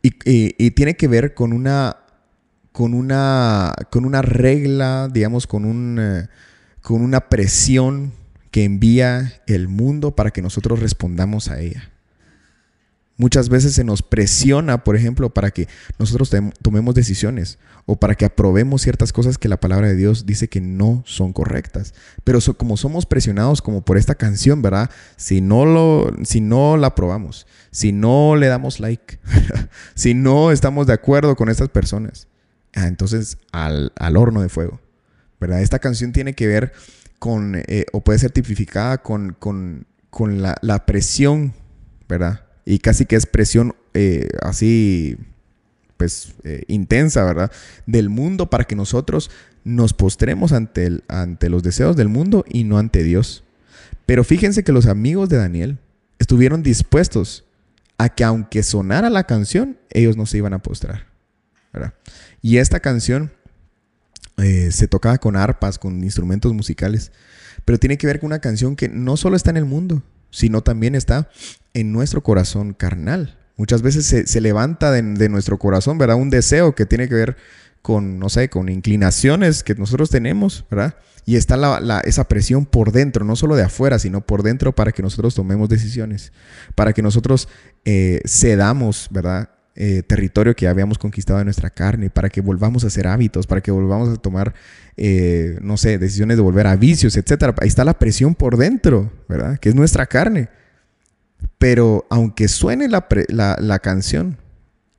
Y, tiene que ver con una, con una, con una regla, digamos, con, un, eh, con una presión que envía el mundo para que nosotros respondamos a ella. Muchas veces se nos presiona, por ejemplo, para que nosotros tomemos decisiones o para que aprobemos ciertas cosas que la palabra de Dios dice que no son correctas. Pero como somos presionados como por esta canción, ¿verdad? Si no, lo, si no la aprobamos, si no le damos like, si no estamos de acuerdo con estas personas, ah, entonces al, al horno de fuego, ¿verdad? Esta canción tiene que ver con, eh, o puede ser tipificada con, con, con la, la, presión, ¿verdad? Y casi que es presión eh, así, pues, eh, intensa, ¿verdad? Del mundo para que nosotros nos postremos ante, el, ante los deseos del mundo y no ante Dios. Pero fíjense que los amigos de Daniel estuvieron dispuestos a que aunque sonara la canción, ellos no se iban a postrar. ¿verdad? Y esta canción eh, se tocaba con arpas, con instrumentos musicales, pero tiene que ver con una canción que no solo está en el mundo, sino también está en nuestro corazón carnal. Muchas veces se, levanta de, de, nuestro corazón, ¿verdad? Un deseo que tiene que ver con, no sé, con inclinaciones que nosotros tenemos, ¿verdad? Y está la, esa presión por dentro, no solo de afuera, sino por dentro para que nosotros tomemos decisiones, para que nosotros eh, cedamos, ¿verdad? Eh, territorio que habíamos conquistado de nuestra carne, para que volvamos a hacer hábitos, para que volvamos a tomar, eh, no sé, decisiones de volver a vicios, etc. Ahí está la presión por dentro, ¿verdad? Que es nuestra carne. Pero aunque suene la, la, la canción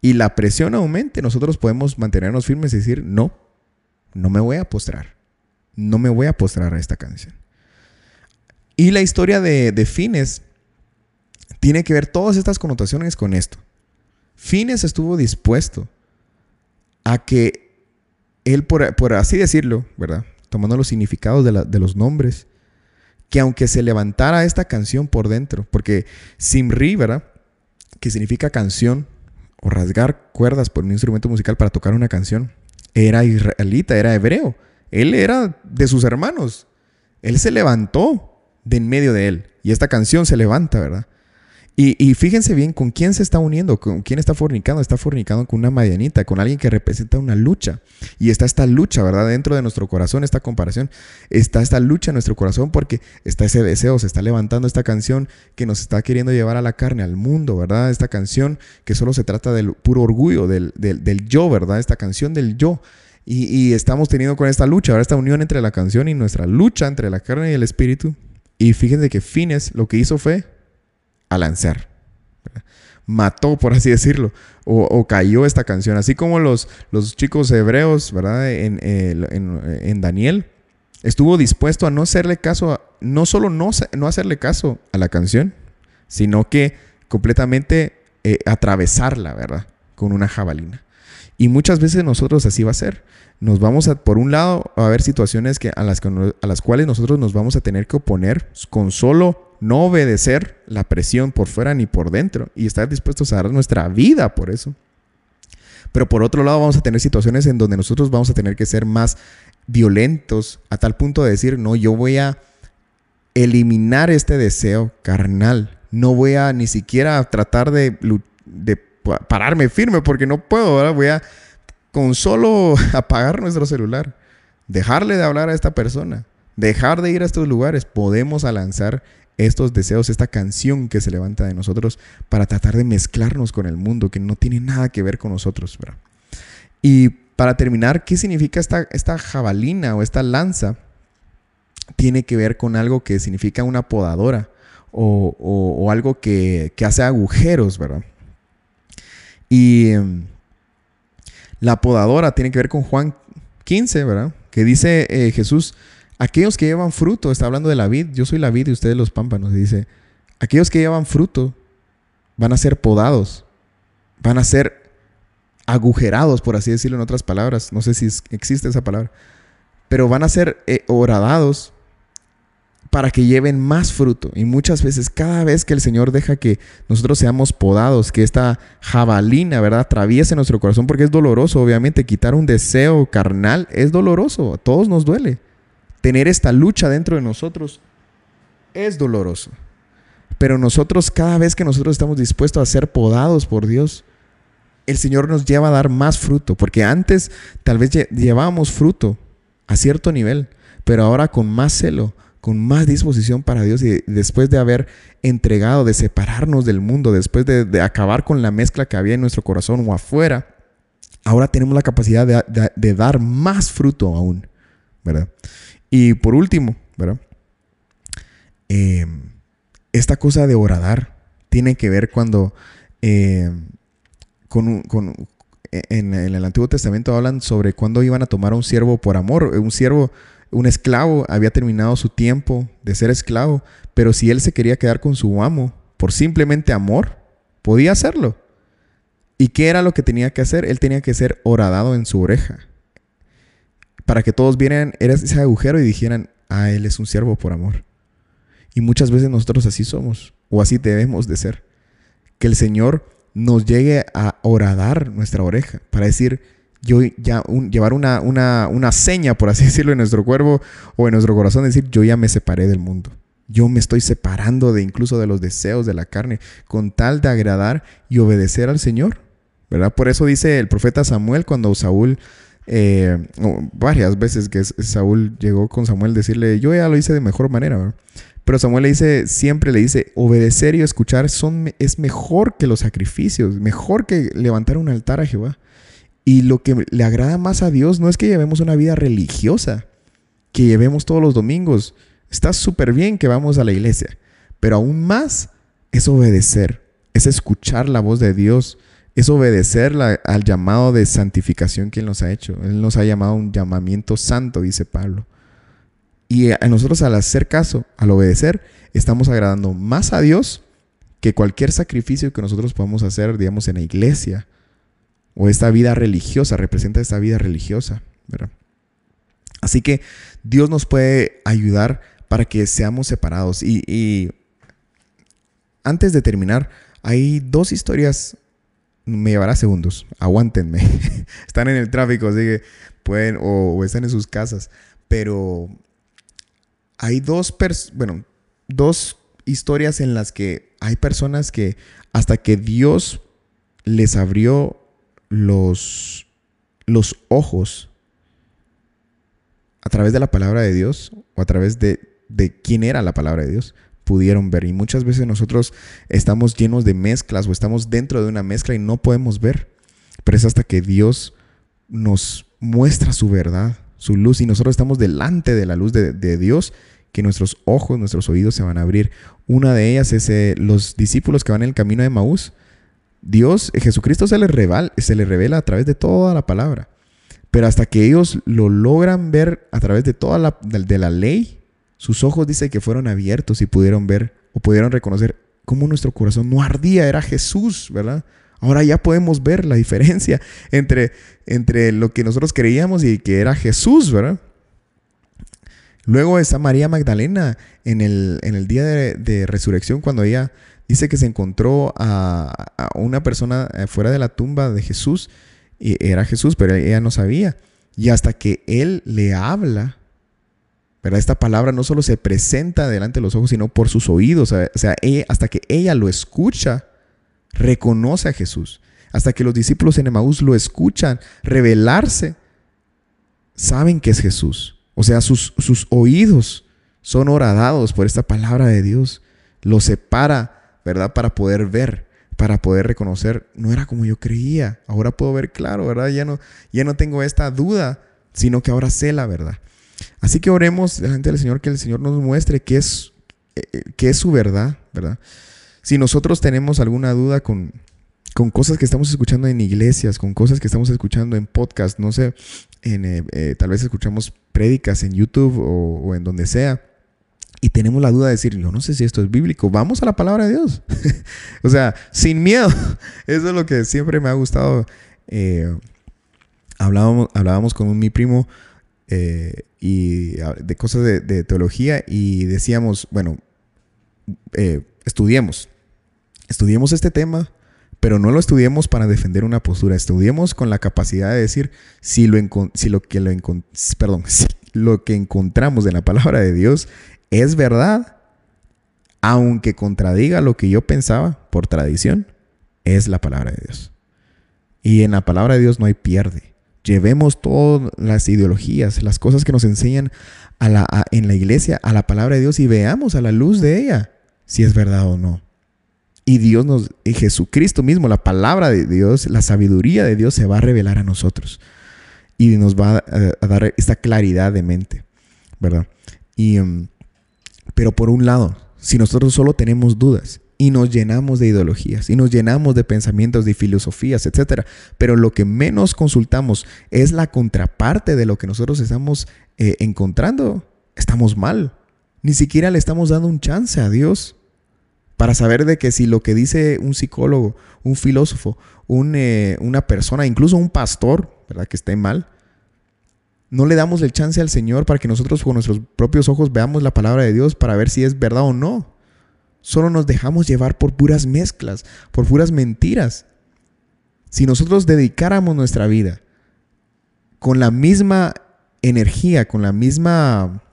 y la presión aumente, nosotros podemos mantenernos firmes y decir, no, no me voy a postrar no me voy a postrar a esta canción. Y la historia de, Fines tiene que ver todas estas connotaciones con esto. Fines estuvo dispuesto a que él, por, así decirlo, ¿verdad? Tomando los significados de, de, los nombres, que aunque se levantara esta canción por dentro, porque Simri, ¿verdad? Que significa canción o rasgar cuerdas por un instrumento musical para tocar una canción, era israelita, era hebreo. Él era de sus hermanos. Él se levantó de en medio de él. Y esta canción se levanta, ¿verdad? Y, fíjense bien con quién se está uniendo, con quién está fornicando. Está fornicando con una madianita, con alguien que representa una lucha. Y está esta lucha, ¿verdad? Dentro de nuestro corazón, esta comparación. Está esta lucha en nuestro corazón porque está ese deseo, se está levantando esta canción que nos está queriendo llevar a la carne, al mundo, ¿verdad? Esta canción que solo se trata del puro orgullo, del, del, del yo, ¿verdad? Esta canción del yo. Y, estamos teniendo con esta lucha, ahora esta unión entre la canción y nuestra lucha entre la carne y el espíritu. Y fíjense que Fines lo que hizo fue a lanzar. Mató, por así decirlo, o, cayó esta canción. Así como los, los chicos hebreos, ¿verdad? En, en, Daniel, estuvo dispuesto a no hacerle caso, no solo no, no hacerle caso a la canción, sino que completamente eh, atravesarla, ¿verdad? Con una jabalina. Y muchas veces nosotros así va a ser. Nos vamos a, por un lado, a haber situaciones que, a, las, a las cuales nosotros nos vamos a tener que oponer con solo no obedecer la presión por fuera ni por dentro y estar dispuestos a dar nuestra vida por eso. Pero por otro lado vamos a tener situaciones en donde nosotros vamos a tener que ser más violentos a tal punto de decir, no, yo voy a eliminar este deseo carnal. No voy a ni siquiera tratar de pararme firme porque no puedo, ¿verdad? Voy a con solo apagar nuestro celular, dejarle de hablar a esta persona, dejar de ir a estos lugares, podemos lanzar estos deseos, esta canción que se levanta de nosotros para tratar de mezclarnos con el mundo que no tiene nada que ver con nosotros, ¿verdad? Y para terminar, ¿qué significa esta, esta jabalina o esta lanza? Tiene que ver con algo que significa una podadora o, algo que, que hace agujeros, ¿verdad? Y em, la podadora tiene que ver con Juan 15, ¿verdad? Que dice eh, Jesús, aquellos que llevan fruto, está hablando de la vid, yo soy la vid y ustedes los pámpanos, dice, aquellos que llevan fruto van a ser podados, van a ser agujerados, por así decirlo en otras palabras, no sé si existe esa palabra, pero van a ser eh, horadados para que lleven más fruto. Y muchas veces, cada vez que el Señor deja que nosotros seamos podados, que esta jabalina, ¿verdad?, atraviese nuestro corazón, porque es doloroso, obviamente, quitar un deseo carnal es doloroso, a todos nos duele. Tener esta lucha dentro de nosotros es doloroso. Pero nosotros, cada vez que nosotros estamos dispuestos a ser podados por Dios, el Señor nos lleva a dar más fruto, porque antes tal vez llevábamos fruto a cierto nivel, pero ahora con más celo, con más disposición para Dios y después de haber entregado, de separarnos del mundo, después de, acabar con la mezcla que había en nuestro corazón o afuera, ahora tenemos la capacidad de, dar más fruto aún, ¿verdad? Y por último, ¿verdad? Em, esta cosa de oradar tiene que ver cuando em, con, en, el Antiguo Testamento hablan sobre cuando iban a tomar a un siervo por amor. Un siervo un esclavo había terminado su tiempo de ser esclavo, pero si él se quería quedar con su amo por simplemente amor, podía hacerlo. ¿Y qué era lo que tenía que hacer? Él tenía que ser horadado en su oreja. Para que todos vieran ese agujero y dijeran, ah, él es un siervo por amor. Y muchas veces nosotros así somos, o así debemos de ser. Que el Señor nos llegue a horadar nuestra oreja para decir, yo ya llevar una, una, una, seña, por así decirlo, en nuestro cuerpo o en nuestro corazón, decir, yo ya me separé del mundo. Yo me estoy separando de incluso de los deseos de la carne, con tal de agradar y obedecer al Señor. ¿Verdad? Por eso dice el profeta Samuel cuando Saúl, eh, varias veces que Saúl llegó con Samuel decirle, yo ya lo hice de mejor manera. Pero Samuel le dice, siempre le dice, obedecer y escuchar son, es mejor que los sacrificios, mejor que levantar un altar a Jehová. Y lo que le agrada más a Dios no es que llevemos una vida religiosa, que llevemos todos los domingos. Está súper bien que vamos a la iglesia, pero aún más es obedecer, es escuchar la voz de Dios, es obedecer al llamado de santificación que Él nos ha hecho. Él nos ha llamado un llamamiento santo, dice Pablo. Y a nosotros al hacer caso, al obedecer, estamos agradando más a Dios que cualquier sacrificio que nosotros podamos hacer, digamos, en la iglesia o esta vida religiosa, representa esta vida religiosa, ¿verdad? Así que Dios nos puede ayudar para que seamos separados. Y, antes de terminar, hay dos historias, me llevará segundos, aguántenme. están en el tráfico, así que pueden, o, están en sus casas, pero hay dos, bueno, dos historias en las que hay personas que hasta que Dios les abrió los, los ojos a través de la palabra de Dios o a través de, de quién era la palabra de Dios, pudieron ver. Y muchas veces nosotros estamos llenos de mezclas o estamos dentro de una mezcla y no podemos ver. Pero es hasta que Dios nos muestra su verdad, su luz, y nosotros estamos delante de la luz de, Dios, que nuestros ojos, nuestros oídos se van a abrir. Una de ellas es eh, los discípulos que van en el camino de Maús. Dios, Jesucristo se les, revela, se les revela a través de toda la palabra. Pero hasta que ellos lo logran ver a través de toda la, de, la ley, sus ojos dice que fueron abiertos y pudieron ver o pudieron reconocer cómo nuestro corazón no ardía, era Jesús, ¿verdad? Ahora ya podemos ver la diferencia entre, entre lo que nosotros creíamos y que era Jesús, ¿verdad? Luego está María Magdalena en el, en el día de resurrección cuando ella Dice que se encontró a, una persona eh, fuera de la tumba de Jesús, y era Jesús, pero ella no sabía. Y hasta que él le habla, ¿verdad? Esta palabra no solo se presenta delante de los ojos, sino por sus oídos. O sea, hasta que ella lo escucha, reconoce a Jesús. Hasta que los discípulos en Emaús lo escuchan revelarse, saben que es Jesús. O sea, sus, sus oídos son horadados por esta palabra de Dios. Lo separa ¿verdad? Para poder ver, para poder reconocer, no era como yo creía, ahora puedo ver claro, ¿verdad? Ya no, ya no tengo esta duda, sino que ahora sé la verdad. Así que oremos delante del Señor, que el Señor nos muestre qué es, eh, eh, qué es su verdad, ¿verdad? Si nosotros tenemos alguna duda con, con cosas que estamos escuchando en iglesias, con cosas que estamos escuchando en podcast, no sé, eh, tal vez escuchamos prédicas en YouTube o en donde sea, y tenemos la duda de decir, yo no sé si esto es bíblico, vamos a la palabra de Dios. o sea, sin miedo. Eso es lo que siempre me ha gustado. Eh, hablábamos, hablábamos con mi primo eh, y de cosas de, teología y decíamos, bueno, eh, estudiemos, estudiemos este tema, pero no lo estudiemos para defender una postura, estudiemos con la capacidad de decir si lo, si lo que lo, perdón, si lo que encontramos en la palabra de Dios es verdad, aunque contradiga lo que yo pensaba por tradición, es la palabra de Dios. Y en la palabra de Dios no hay pierde. Llevemos todas las ideologías, las cosas que nos enseñan en la iglesia a la palabra de Dios y veamos a la luz de ella si es verdad o no. Y Dios nos, y Jesucristo mismo, la palabra de Dios, la sabiduría de Dios se va a revelar a nosotros y nos va a, dar esta claridad de mente, ¿verdad? Y, um, pero por un lado, si nosotros solo tenemos dudas y nos llenamos de ideologías y nos llenamos de pensamientos, de filosofías, etc. Pero lo que menos consultamos es la contraparte de lo que nosotros estamos eh, encontrando. Estamos mal. Ni siquiera le estamos dando un chance a Dios para saber de que si lo que dice un psicólogo, un filósofo, eh, una persona, incluso un pastor, ¿verdad? Que esté mal, no le damos el chance al Señor para que nosotros con nuestros propios ojos veamos la palabra de Dios para ver si es verdad o no. Solo nos dejamos llevar por puras mezclas, por puras mentiras. Si nosotros dedicáramos nuestra vida con la misma energía, con la misma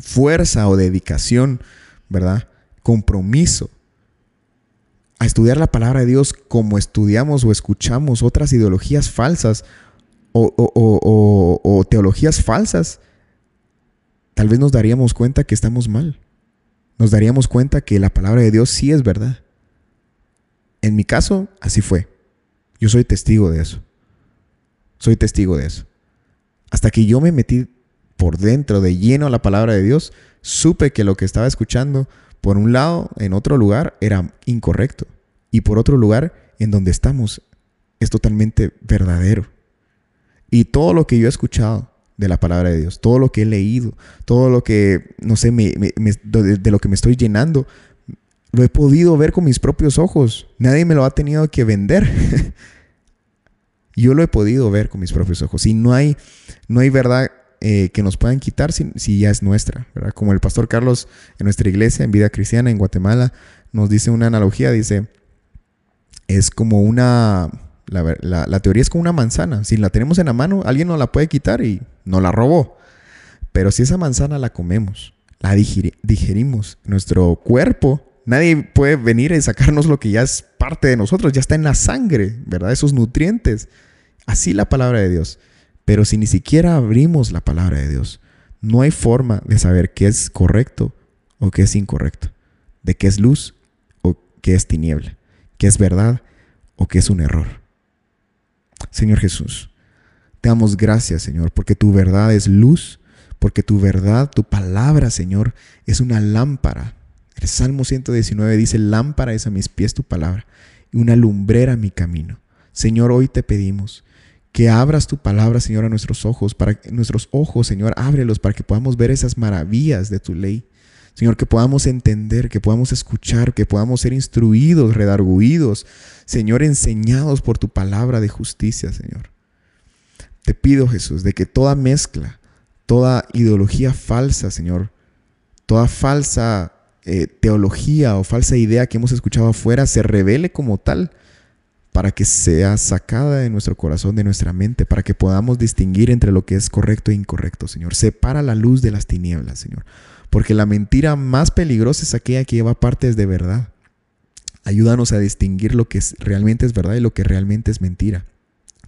fuerza o dedicación, ¿verdad? Compromiso a estudiar la palabra de Dios como estudiamos o escuchamos otras ideologías falsas o, o teologías falsas, tal vez nos daríamos cuenta que estamos mal nos daríamos cuenta que la palabra de Dios sí es verdad. En mi caso, así fue. Yo soy testigo de eso. Soy testigo de eso. Hasta que yo me metí por dentro de lleno a la palabra de Dios, supe que lo que estaba escuchando, por un lado, en otro lugar, era incorrecto. Y por otro lugar, en donde estamos, es totalmente verdadero. Y todo lo que yo he escuchado, de la palabra de Dios, todo lo que he leído, todo lo que, no sé, de, lo que me estoy llenando, lo he podido ver con mis propios ojos. Nadie me lo ha tenido que vender. Yo lo he podido ver con mis propios ojos. Y no hay, no hay verdad eh, que nos puedan quitar si, ya es nuestra. Como el pastor Carlos en nuestra iglesia, en Vida Cristiana, en Guatemala, nos dice una analogía. Dice, es como una la, teoría es como una manzana. Si la tenemos en la mano, alguien nos la puede quitar y no la robó. Pero si esa manzana la comemos, la digerimos, nuestro cuerpo, nadie puede venir y sacarnos lo que ya es parte de nosotros, ya está en la sangre, ¿verdad? Esos nutrientes. Así la palabra de Dios. Pero si ni siquiera abrimos la palabra de Dios, no hay forma de saber qué es correcto o qué es incorrecto, de qué es luz o qué es tiniebla, qué es verdad o qué es un error. Señor Jesús, te damos gracias, Señor, porque tu verdad es luz, porque tu verdad, tu palabra, Señor, es una lámpara. El Salmo 119 dice, lámpara es a mis pies tu palabra y una lumbrera mi camino. Señor, hoy te pedimos que abras tu palabra, Señor, a nuestros ojos, para que nuestros ojos, Señor, ábrelos para que podamos ver esas maravillas de tu ley. Señor, que podamos entender, que podamos escuchar, que podamos ser instruidos, redarguidos, Señor, enseñados por tu palabra de justicia, Señor. Te pido, Jesús, de que toda mezcla, toda ideología falsa, Señor, toda falsa eh, teología o falsa idea que hemos escuchado afuera se revele como tal para que sea sacada de nuestro corazón, de nuestra mente, para que podamos distinguir entre lo que es correcto e incorrecto, Señor. Separa la luz de las tinieblas, Señor. Porque la mentira más peligrosa es aquella que lleva partes de verdad. Ayúdanos a distinguir lo que realmente es verdad y lo que realmente es mentira.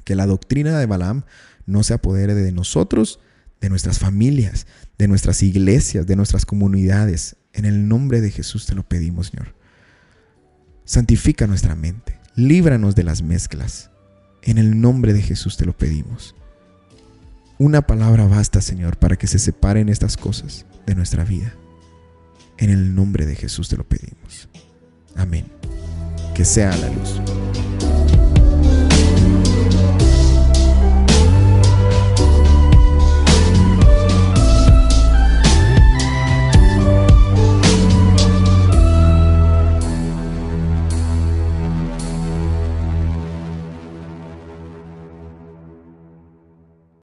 Que la doctrina de Balaam no se apodere de nosotros, de nuestras familias, de nuestras iglesias, de nuestras comunidades. En el nombre de Jesús te lo pedimos, Señor. Santifica nuestra mente. Líbranos de las mezclas. En el nombre de Jesús te lo pedimos. Una palabra basta, Señor, para que se separen estas cosas de nuestra vida. En el nombre de Jesús te lo pedimos. Amén. Que sea la luz.